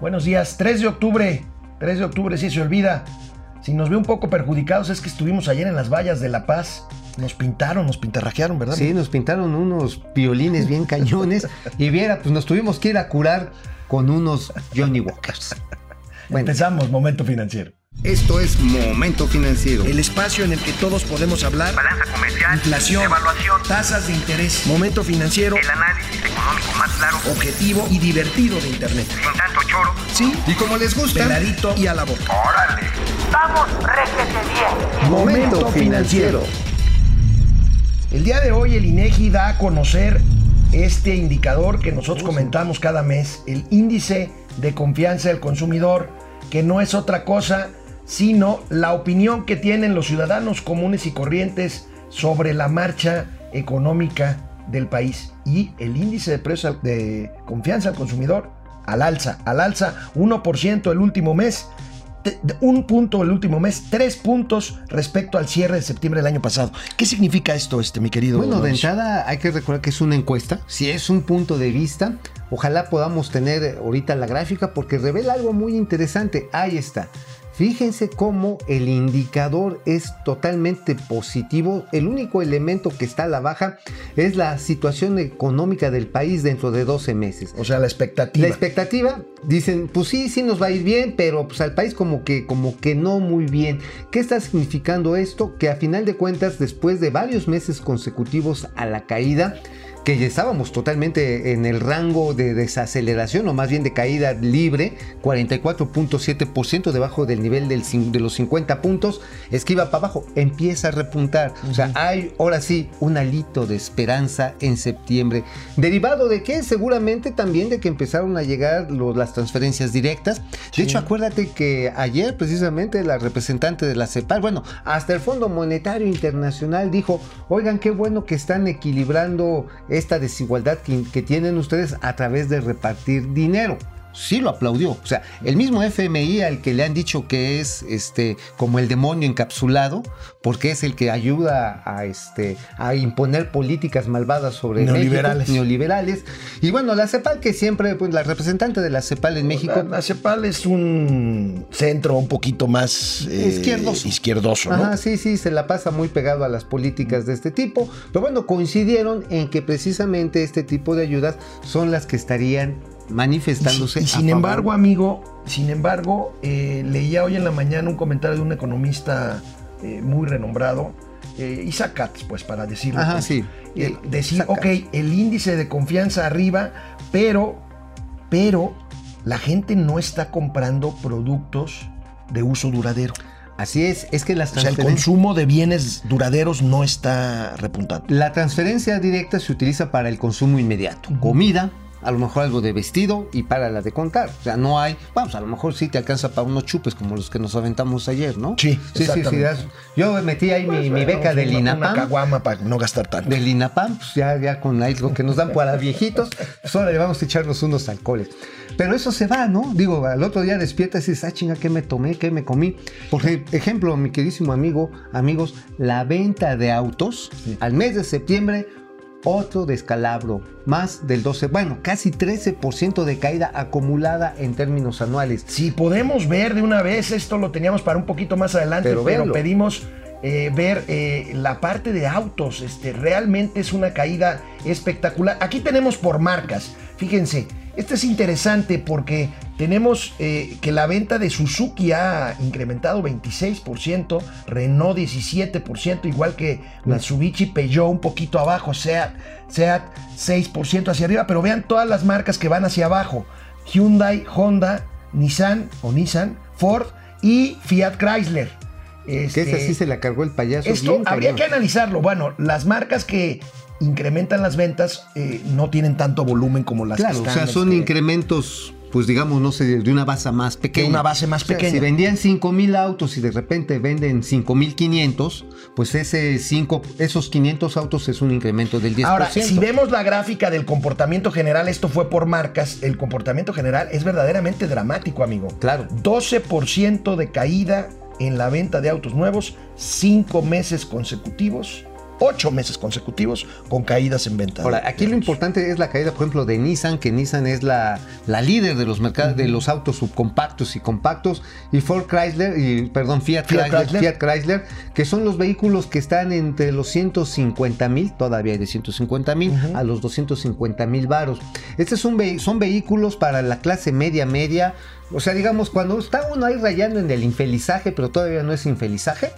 Buenos días, 3 de octubre. 3 de octubre, sí se olvida. Si nos ve un poco perjudicados es que estuvimos ayer en las vallas de La Paz. Nos pintaron, nos pintarrajearon, ¿verdad? Sí, nos pintaron unos violines bien cañones. y viera, pues nos tuvimos que ir a curar con unos Johnny Walkers. Bueno. Empezamos, Momento Financiero. Esto es Momento Financiero. El espacio en el que todos podemos hablar. Balanza comercial. Inflación. Evaluación. Tasas de interés. Momento Financiero. El análisis económico más claro. Objetivo y divertido de Internet. Sin tanto choro. Sí. Y como les gusta. Peladito y a la boca. ¡Órale! ¡Vamos, réjete bien! Momento Financiero. El día de hoy el INEGI da a conocer este indicador que nosotros comentamos cada mes, el índice de confianza del consumidor, que no es otra cosa sino la opinión que tienen los ciudadanos comunes y corrientes sobre la marcha económica del país y el índice de precios de confianza al consumidor al alza, al alza 1% el último mes, un punto el último mes, tres puntos respecto al cierre de septiembre del año pasado. ¿Qué significa esto, este, mi querido? Bueno, de entrada hay que recordar que es una encuesta, si es un punto de vista, ojalá podamos tener ahorita la gráfica porque revela algo muy interesante. Ahí está. Fíjense cómo el indicador es totalmente positivo. El único elemento que está a la baja es la situación económica del país dentro de 12 meses. O sea, la expectativa. La expectativa, dicen, pues sí, sí nos va a ir bien, pero pues al país como que, como que no muy bien. ¿Qué está significando esto? Que a final de cuentas, después de varios meses consecutivos a la caída, que ya estábamos totalmente en el rango de desaceleración o más bien de caída libre, 44.7% debajo del nivel del, de los 50 puntos, es que iba para abajo, empieza a repuntar. O sea, hay ahora sí un alito de esperanza en septiembre. ¿Derivado de qué? Seguramente también de que empezaron a llegar los- las transferencias directas. De hecho, acuérdate que ayer precisamente la representante de la CEPAL, bueno, hasta el Fondo Monetario Internacional dijo, oigan, qué bueno que están equilibrando esta desigualdad que, tienen ustedes a través de repartir dinero. Sí lo aplaudió. O sea, el mismo FMI al que le han dicho que es este como el demonio encapsulado, porque es el que ayuda a este a imponer políticas malvadas sobre Neoliberales. México, neoliberales. Y bueno, la CEPAL que siempre, pues la representante de la CEPAL en México, La, la CEPAL es un centro un poquito más eh, Izquierdoso. izquierdoso, ¿no? Ajá, sí, sí, se la pasa muy pegado a las políticas de este tipo. Pero bueno, coincidieron en que precisamente este tipo de ayudas son las que estarían manifestándose. Y, sin embargo, amigo, sin embargo, eh, leía hoy en la mañana un comentario de un economista eh, muy renombrado, eh, Isaac Katz, pues para decirlo. Ajá, pues, sí. decir, Isaac ok, el índice de confianza arriba, pero, pero la gente no está comprando productos de uso duradero. Así es, es que las O sea, el consumo de bienes duraderos no está repuntando. La transferencia directa se utiliza para el consumo inmediato. Comida, a lo mejor algo de vestido y para la de contar. O sea, no hay, vamos, a lo mejor sí te alcanza para unos chupes como los que nos aventamos ayer, ¿no? Sí, sí, sí, sí. Yo metí ahí mi, beca del una- Una INAPAM. caguama para no gastar tanto. Del INAPAM, pues ya, ya con algo que nos dan para viejitos, pues ahora le vamos a echarnos unos alcoholes. Pero eso se va, ¿no? Digo, al otro día despiertas y dices, ah, chinga, ¿qué me tomé? ¿Qué me comí? Por ej- ejemplo, mi queridísimo amigo, amigos, la venta de autos al mes de septiembre, otro descalabro, más del 12, bueno, casi 13% de caída acumulada en términos anuales. Si podemos ver de una vez, esto lo teníamos para un poquito más adelante, Pero pedimos eh, ver eh, la parte de autos. Este, realmente es una caída espectacular. Aquí tenemos por marcas. Fíjense, esto es interesante porque tenemos eh, que la venta de Suzuki ha incrementado 26%, Renault 17%, igual que Mitsubishi, Peugeot un poquito abajo, Seat, Seat 6% hacia arriba, pero vean todas las marcas que van hacia abajo. Hyundai, Honda, Nissan o Nissan, Ford y Fiat Chrysler. Que Este, esa sí se la cargó el payaso. esto bien habría que analizarlo. Bueno, las marcas que incrementan las ventas eh, no tienen tanto volumen como las Claro, que o están. sea, son este, incrementos, pues digamos, no sé, de una base más pequeña. una base más O sea, pequeña. si vendían 5 mil autos y de repente venden 5 mil 500, pues ese cinco, esos 500 autos es un incremento del 10%. Ahora, si vemos la gráfica del comportamiento general, esto fue por marcas, el comportamiento general es verdaderamente dramático, amigo. Claro. 12% de caída en la venta de autos nuevos, cinco meses consecutivos ocho meses consecutivos con caídas en venta. Ahora, aquí lo importante es la caída, por ejemplo, de Nissan, que Nissan es la, la líder de los mercados de los autos subcompactos y compactos, y Ford Chrysler, y perdón, Fiat, Fiat Chrysler, Chrysler. Fiat Chrysler, que son los vehículos que están entre los 150 mil, todavía hay de 150 mil, a los 250 mil varos. Estos son vehículos para la clase media, media. O sea, digamos, cuando está uno ahí rayando en el infelizaje, pero todavía no es infelizaje,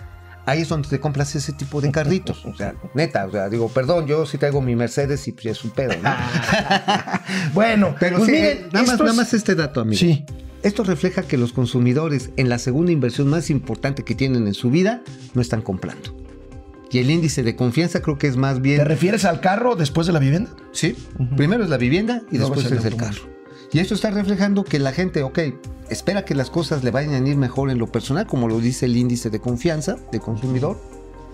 ahí es donde te compras ese tipo de carritos. O sea, neta, o sea, digo, perdón, yo sí traigo mi Mercedes y pues es un pedo, ¿no? Bueno, Pero pues sí, miren, nada, más, nada más este dato, amigo. Sí. Esto refleja que los consumidores en la segunda inversión más importante que tienen en su vida no están comprando. Y el índice de confianza creo que es más ¿Te bien... refieres al carro después de la vivienda? Sí, primero es la vivienda y después es el carro. Y esto está reflejando que la gente, ok, espera que las cosas le vayan a ir mejor en lo personal, como lo dice el índice de confianza de consumidor,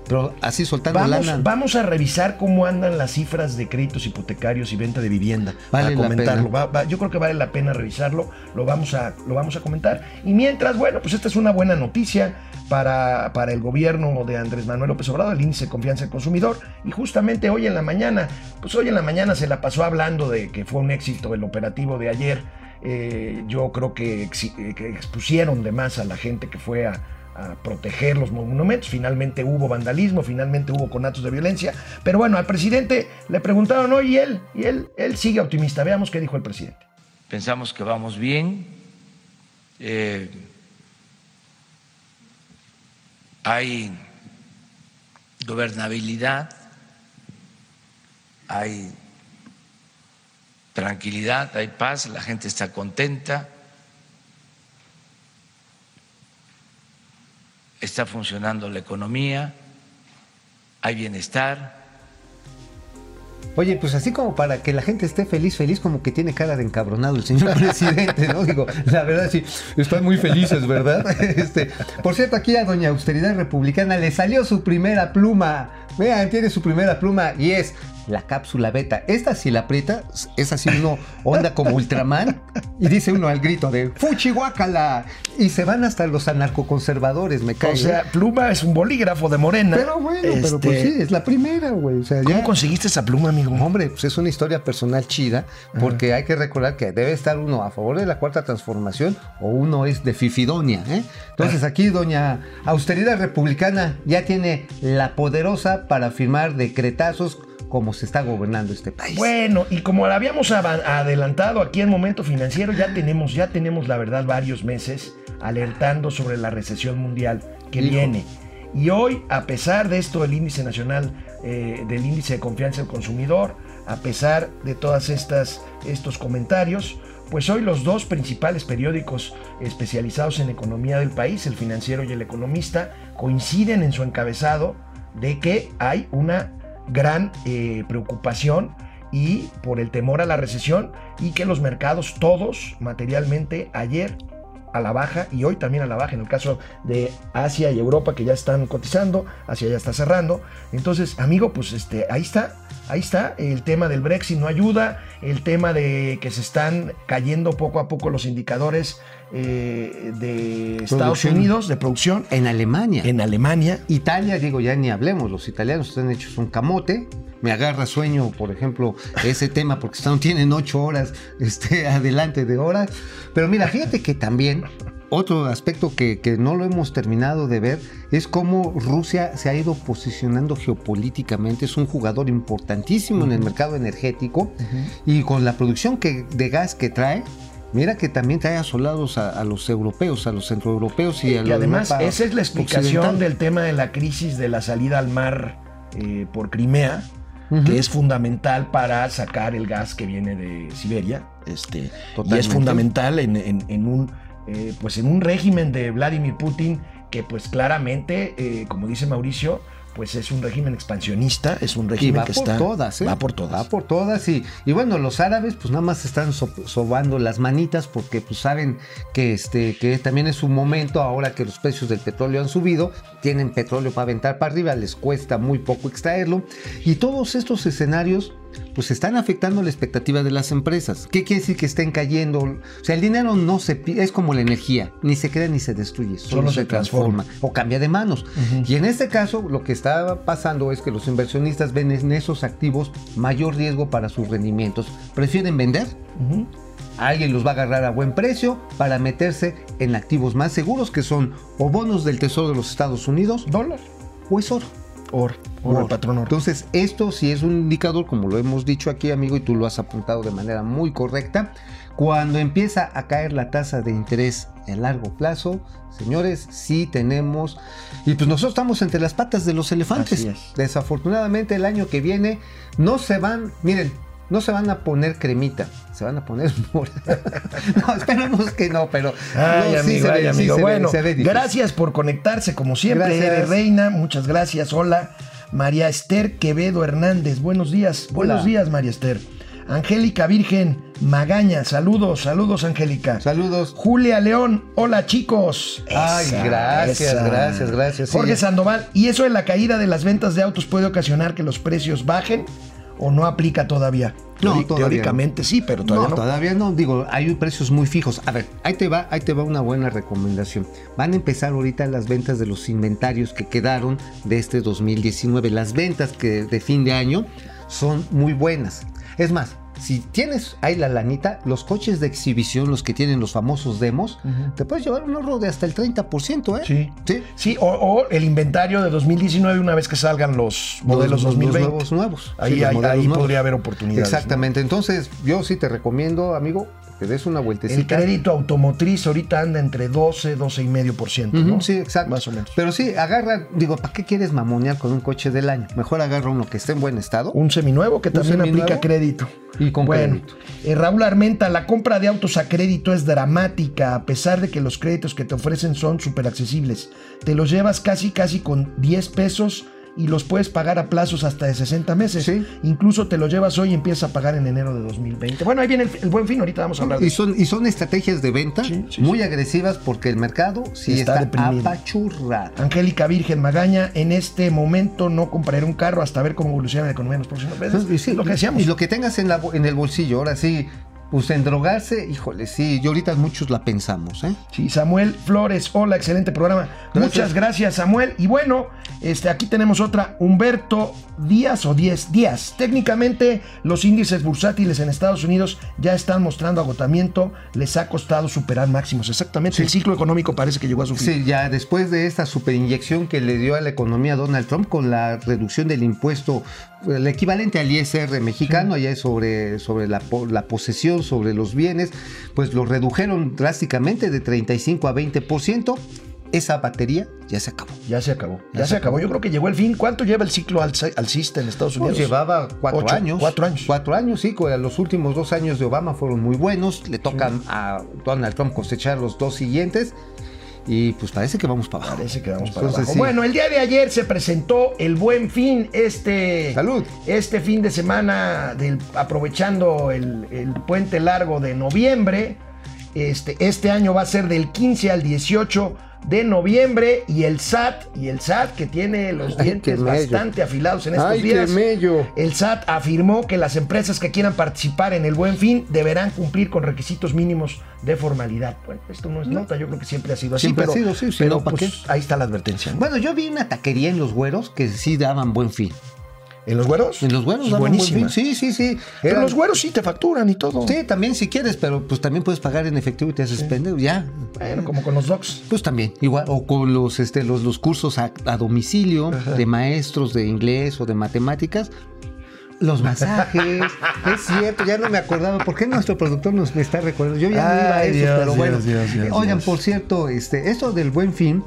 pero así soltando Vamos, lana. vamos a revisar cómo andan las cifras de créditos hipotecarios y venta de vivienda. Vale para la comentarlo. pena. Va- va- yo creo que vale la pena revisarlo. Lo vamos a, lo vamos a comentar. Y mientras, bueno, pues esta es una buena noticia para, para el gobierno de Andrés Manuel López Obrador, el índice de confianza del consumidor. Y justamente hoy en la mañana, pues hoy en la mañana se la pasó hablando de que fue un éxito el operativo de ayer. Eh, yo creo que, que expusieron de más a la gente que fue a, a proteger los monumentos. Finalmente hubo vandalismo, finalmente hubo conatos de violencia. Pero bueno, al presidente le preguntaron hoy y él, y él, él sigue optimista. Veamos qué dijo el presidente. pensamos que vamos bien. Eh, hay gobernabilidad, hay tranquilidad, hay paz, la gente está contenta, está funcionando la economía, hay bienestar. Oye, pues así como para que la gente esté feliz, feliz, como que tiene cara de encabronado el señor presidente, ¿no? Digo, la verdad sí, están muy felices, ¿verdad? Este, por cierto, aquí a Doña Austeridad Republicana le salió su primera pluma. Vean, tiene su primera pluma y es la cápsula beta. Esta si la aprieta, es así uno onda como Ultraman y dice uno al grito de ¡Fuchi guácala! Y se van hasta los anarcoconservadores, me cae. O sea, Pluma es un bolígrafo de Morena. pero bueno, pero pues Este, sí, es la primera, güey. O sea, ¿Cómo ya- conseguiste esa pluma, amigo? Hombre, pues es una historia personal chida, porque hay que recordar que debe estar uno a favor de la cuarta transformación o uno es de Fifidonia. ¿eh? Entonces aquí doña Austeridad Republicana ya tiene la poderosa para firmar decretazos como se está gobernando este país. Bueno, y como lo habíamos adelantado aquí en Momento Financiero, ya tenemos, ya tenemos la verdad varios meses alertando sobre la recesión mundial que Hijo. viene. Y hoy, a pesar de esto del índice nacional, eh, del índice de confianza del consumidor, a pesar de todas estas estos comentarios, pues hoy los dos principales periódicos especializados en economía del país, el Financiero y el Economista, coinciden en su encabezado de que hay una gran eh, preocupación y por el temor a la recesión y que los mercados todos materialmente ayer a la baja y hoy también a la baja en el caso de Asia y Europa que ya están cotizando, Asia ya está cerrando. Entonces, amigo, pues este ahí está, ahí está el tema del Brexit no ayuda, el tema de que se están cayendo poco a poco los indicadores eh, de Estados Producción. Unidos de producción En Alemania. en Alemania. Italia, digo, ya ni hablemos, los italianos están hechos un camote. Me agarra sueño, por ejemplo, ese tema, porque están, tienen ocho horas este, adelante de horas. Pero mira, fíjate que también otro aspecto que, que no lo hemos terminado de ver es cómo Rusia se ha ido posicionando geopolíticamente. Es un jugador importantísimo en el mercado energético y con la producción que, de gas que trae. Mira que también trae asolados a, a los europeos, a los centroeuropeos y a Y los además, Europa esa es la explicación occidental. del tema de la crisis de la salida al mar eh, por Crimea, Que es fundamental para sacar el gas que viene de Siberia. Este, y es fundamental en, en- en un, eh, pues en un régimen de Vladimir Putin que pues claramente, eh, como dice Mauricio, pues es un régimen expansionista, es un Y régimen va que por está... todas, ¿eh? Va por todas. Va por todas. Y, y bueno, los árabes, pues nada más están so- sobando las manitas porque pues saben que este que también es un momento ahora que los precios del petróleo han subido, tienen petróleo para aventar para arriba, les cuesta muy poco extraerlo. Y todos estos escenarios pues están afectando la expectativa de las empresas. ¿Qué quiere decir que estén cayendo? O sea, el dinero no se es como la energía, ni se crea ni se destruye, solo, Solo se, se transforma, o cambia de manos. Y en este caso, lo que está pasando es que los inversionistas ven en esos activos mayor riesgo para sus rendimientos. Prefieren vender. Alguien los va a agarrar a buen precio para meterse en activos más seguros que son o bonos del Tesoro de los Estados Unidos Dólar. o es oro. Oro, el patrón oro. Entonces, esto sí es un indicador, como lo hemos dicho aquí, amigo, y tú lo has apuntado de manera muy correcta. Cuando empieza a caer la tasa de interés en largo plazo, señores, sí tenemos. Y pues nosotros estamos entre las patas de los elefantes. Desafortunadamente, el año que viene no se van. Miren. No se van a poner cremita, se van a poner morada. no, esperemos que no, pero. Ay, no, sí se ve- sí amigo. se ve- bueno, se ve difícil. gracias por conectarse como siempre, eres reina. Muchas gracias. Hola, María Esther Quevedo Hernández. Buenos días. Buenos días, María Esther. Angélica Virgen Magaña. Saludos, saludos, Angélica. Saludos. Julia León, hola chicos. Ay, gracias, gracias, gracias, sí. Jorge Sandoval, ¿y eso de la caída de las ventas de autos puede ocasionar que los precios bajen o no aplica todavía? No, Teori- todavía Teóricamente sí, pero todavía no, no. todavía no. Digo, hay precios muy fijos. A ver, ahí te va, ahí te va una buena recomendación. Van a empezar ahorita las ventas de los inventarios que quedaron de este 2019. Las ventas que de fin de año son muy buenas. Es más, si tienes ahí la lanita, los coches de exhibición, los que tienen los famosos demos, te puedes llevar un ahorro de hasta el 30%, ¿eh? Sí. Sí. Sí, o, o el inventario de 2019 una vez que salgan los modelos Los- los 2020. nuevos nuevos. Ahí, Sí, ahí- nuevos. podría haber oportunidades. ¿no? Exactamente. Entonces, yo sí te recomiendo, amigo, que des una El vueltecita. crédito automotriz ahorita anda entre 12, 12 y medio por ciento. Sí, exacto. Más o menos. Pero sí, agarra, digo, ¿para qué quieres mamonear con un coche del año? Mejor agarra uno que esté en buen estado. Un seminuevo que también seminuevo. aplica crédito. Y con bueno, crédito. eh, Raúl Armenta, la compra de autos a crédito es dramática, a pesar de que los créditos que te ofrecen son súper accesibles. Te los llevas casi, casi con 10 pesos y los puedes pagar a plazos hasta de 60 meses. Sí. Incluso te los llevas hoy y empiezas a pagar en enero de 2020. Bueno, ahí viene el, el buen fin, ahorita vamos a hablar de Y eso. son, y son estrategias de venta Sí, sí, muy agresivas porque el mercado sí Está está, apachurrado. Angélica Virgen Magaña, en este momento no compraré un carro hasta ver cómo evoluciona la economía en los próximos meses. Lo que decíamos. Y lo que tengas en, la en el bolsillo, ahora sí, pues en drogarse, híjole, sí, y ahorita muchos la pensamos, ¿eh? Sí, Samuel Flores, hola, excelente programa. Muchas gracias, Samuel. Y bueno, este, aquí tenemos otra, Humberto Díaz o 10 Díaz. Técnicamente, los índices bursátiles en Estados Unidos ya están mostrando agotamiento, les ha costado superar máximos. Exactamente, el ciclo económico parece que llegó a su fin. Sí, ya después de esta superinyección que le dio a la economía Donald Trump con la reducción del impuesto, el equivalente al ISR mexicano, allá es sobre, sobre la, la posesión, sobre los bienes, pues lo redujeron drásticamente de 35 a 20%. Esa batería ya se acabó. Ya se acabó, ya, Ya se acabó. acabó. Yo creo que llegó el fin. ¿Cuánto lleva el ciclo alci- alcista en Estados Unidos? Pues llevaba cuatro Ocho, años. cuatro años. Cuatro años, sí. Los últimos dos años de Obama fueron muy buenos. Le tocan a Donald Trump cosechar los dos siguientes. Y pues parece que vamos para abajo. Parece que vamos para Entonces, abajo. sí. Bueno, el día de ayer se presentó el Buen Fin, este, Salud. este fin de semana, del, aprovechando el, el puente largo de noviembre. Este, este año va a ser del 15 al 18 de noviembre y el SAT, y el SAT que tiene los dientes bastante afilados en estos Ay, días. El SAT afirmó que las empresas que quieran participar en el Buen Fin deberán cumplir con requisitos mínimos de formalidad. Bueno, esto no es nota, yo creo que siempre ha sido así, Siempre ha pero, sido, sí, sí, pero, no, ¿para pues, ahí está la advertencia. ¿no? Bueno, yo vi una taquería en los güeros que sí daban buen fin. ¿En los güeros? En los güeros Es daban buen buenísima. fin. Sí, sí, sí. Pero Eran- los güeros sí te facturan y todo. Sí, también si quieres, pero pues también puedes pagar en efectivo y te haces pendejo. Ya. Bueno, como con los docs. Pues también, igual, o con los, este, los, los cursos a, a domicilio de maestros de inglés o de matemáticas. Los masajes, es cierto, ya no me acordaba. ¿Por qué nuestro productor nos me está recordando? Yo ya no iba a eso, Dios, pero bueno. Dios, Dios, Oigan, por cierto, este, esto del buen fin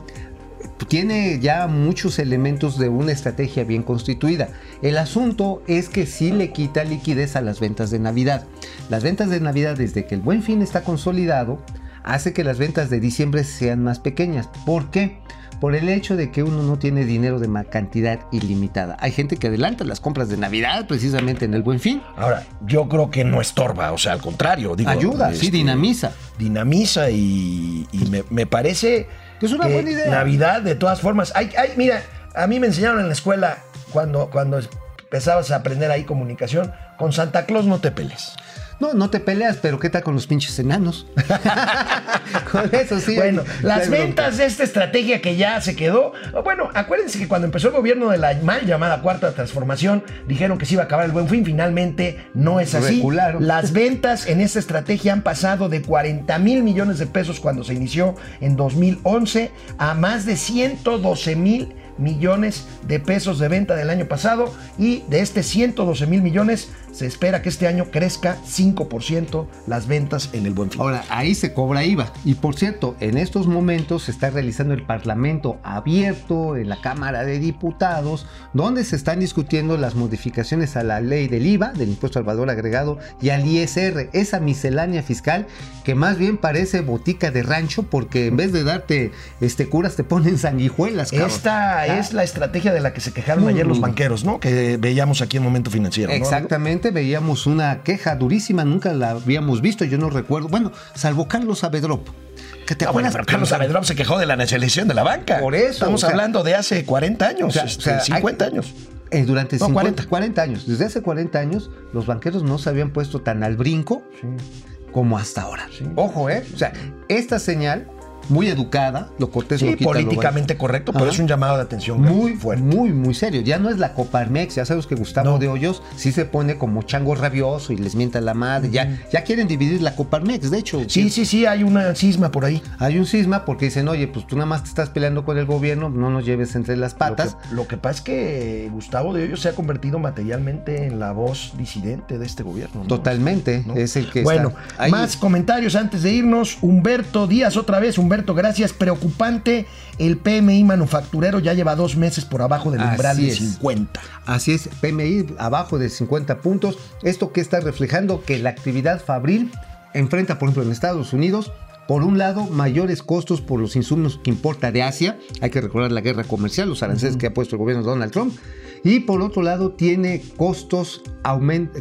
tiene ya muchos elementos de una estrategia bien constituida. El asunto es que sí le quita liquidez a las ventas de Navidad. Las ventas de Navidad, desde que el buen fin está consolidado, hace que las ventas de diciembre sean más pequeñas. ¿Por qué? Por el hecho de que uno no tiene dinero de cantidad ilimitada. Hay gente que adelanta las compras de Navidad precisamente en el buen fin. Ahora, yo creo que no estorba, o sea, al contrario. Digo, Ayuda, sí, este, dinamiza. Dinamiza y, y me, me parece. Es una que buena idea. Navidad, de todas formas. Hay, hay, mira, a mí me enseñaron en la escuela, cuando, cuando empezabas a aprender ahí comunicación, con Santa Claus no te peles. No, no te peleas, pero ¿qué tal con los pinches enanos? con eso sí. Bueno, las bronca. ventas de esta estrategia que ya se quedó. Bueno, acuérdense que cuando empezó el gobierno de la mal llamada Cuarta Transformación, dijeron que se iba a acabar el buen fin. Finalmente no es así. Recularon. Las ventas en esta estrategia han pasado de 40 mil millones de pesos cuando se inició en 2011 a más de 112 mil millones de pesos de venta del año pasado y de este 112 mil millones se espera que este año crezca 5% las ventas en el buen fin. Ahora, ahí se cobra IVA. Y por cierto, en estos momentos se está realizando el Parlamento abierto en la Cámara de Diputados, donde se están discutiendo las modificaciones a la ley del IVA, del impuesto al valor agregado, y al ISR, esa miscelánea fiscal que más bien parece botica de rancho, porque en vez de darte este curas, te ponen sanguijuelas. cabrón. Esta Ah, es la estrategia de la que se quejaron ayer los Mm. banqueros, ¿no? Que veíamos aquí en Momento Financiero. ¿no? Veíamos una queja durísima, nunca la habíamos visto, yo no recuerdo. Bueno, salvo Carlos Avedrop. Que te Ah, bueno, pero Carlos Avedrop se quejó de la nacionalización de la banca. Por eso, Estamos o sea- hablando de hace 40 años, O sea, este, o sea, 50 hay- años. Eh, durante No, 50, 40. 40 años. Desde hace 40 años, los banqueros no se habían puesto tan al brinco como hasta ahora. Sí. Ojo, ¿eh? O sea, esta señal, muy educada, lo cortés Sí, lo quita, lo políticamente correcto, pero es un llamado de atención muy fuerte. Muy, muy serio. Ya no es la Coparmex. Ya sabes que Gustavo No. de Hoyos sí se pone como chango rabioso y les mienta la madre. ya, ya quieren dividir la Coparmex, de hecho. Sí, sí, sí, hay una cisma por ahí. Hay un cisma porque dicen, oye, pues tú nada más te estás peleando con el gobierno, no nos lleves entre las patas. Lo que, lo que pasa es que Gustavo de Hoyos se ha convertido materialmente en la voz disidente de este gobierno. ¿no? Totalmente. ¿no? Es el que Bueno, está más comentarios antes de irnos. Humberto Díaz, otra vez. Humberto, gracias. Preocupante. El PMI manufacturero ya lleva dos meses por abajo del umbral de es. 50. Así es, PMI abajo de 50 puntos. Esto que está reflejando que la actividad fabril enfrenta, por ejemplo, en Estados Unidos, por un lado, mayores costos por los insumos que importa de Asia. Hay que recordar la guerra comercial, los aranceles que ha puesto el gobierno de Donald Trump. Y por otro lado, tiene costos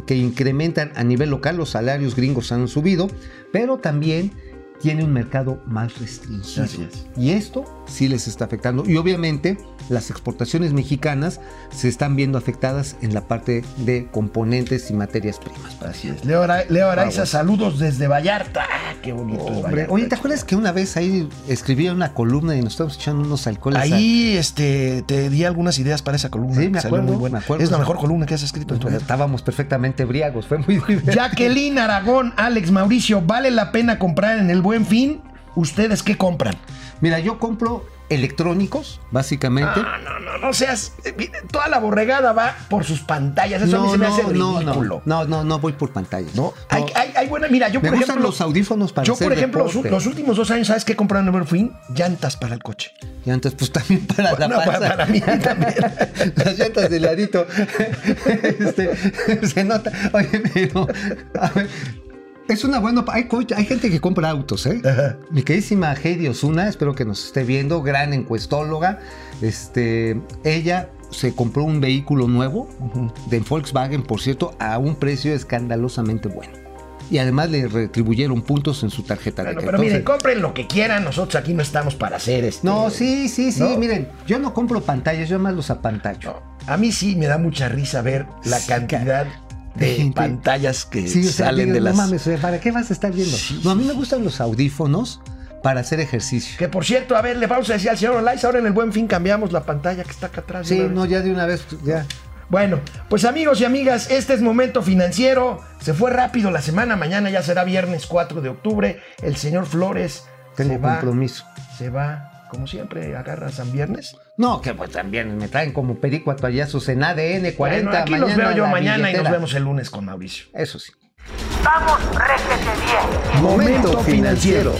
que incrementan a nivel local. Los salarios gringos han subido, pero también tiene un mercado más restringido. Así es. Y esto sí les está afectando. Y obviamente las exportaciones mexicanas se están viendo afectadas en la parte de componentes y materias primas. Así es. Leo, Ara- Leo Araiza, saludos desde Vallarta. Ah, qué bonito. es Hombre, Vallarta. oye, ¿te acuerdas que una vez ahí escribí una columna y nos estábamos echando unos alcoholes? Ahí este, te di algunas ideas para esa columna. Sí, me Salió acuerdo, muy buena. me acuerdo. Es la mejor columna que has escrito en tu vida. Estábamos perfectamente briagos, fue muy divertido. Jacqueline Aragón, Alex Mauricio, ¿vale la pena comprar en el Buen Fin? ¿Ustedes qué compran? Mira, yo compro electrónicos, básicamente. No, no, no, no seas. eh, Toda la borregada va por sus pantallas. Eso a mí se me hace no, ridículo. no, no, no, no voy por pantallas. ¿No? Hay, hay, hay buena. Mira, yo Me por gustan ejemplo. los audífonos para Yo, hacer por ejemplo, los, deporte. los últimos dos años, ¿sabes qué compré en Fin? Llantas para el coche. Llantas, pues también para Bueno, la panza. para- para mí también. Las llantas de ladito. Este, se nota. Oye, pero. a ver, es una buena. Hay, hay gente que compra autos, ¿eh? Ajá. Mi queridísima Heidi Osuna, espero que nos esté viendo, gran encuestóloga. Este, ella se compró un vehículo nuevo de Volkswagen, por cierto, a un precio escandalosamente bueno. Y además le retribuyeron puntos en su tarjeta Bueno, de pero crédito. miren, Entonces- compren lo que quieran. Nosotros aquí no estamos para hacer este. no, sí, sí, sí. ¿no? Miren, yo no compro pantallas, yo más los apantallo. No, A mí sí me da mucha risa ver la Sí, cantidad de gente. pantallas que Sí, o sea, salen digo, de no las. mames, o sea, ¿para qué vas a estar viendo? Sí, no, a mí me gustan los audífonos para hacer ejercicio. Que por cierto, a ver, le vamos a decir al señor Olais, ahora en el buen fin cambiamos la pantalla que está acá atrás. Sí, no, ya de una vez, ya. Bueno, pues amigos y amigas, este es Momento Financiero. Se fue rápido la semana, mañana ya será viernes 4 de octubre. El señor Flores Tengo se va, compromiso. se va, como siempre, agarra San Viernes. No, que pues también me traen como perico a toallazos en ADN 40 bueno, aquí mañana. los veo yo mañana y nos vemos el lunes con Mauricio. Eso sí. Vamos, réjete bien. Momento Financiero.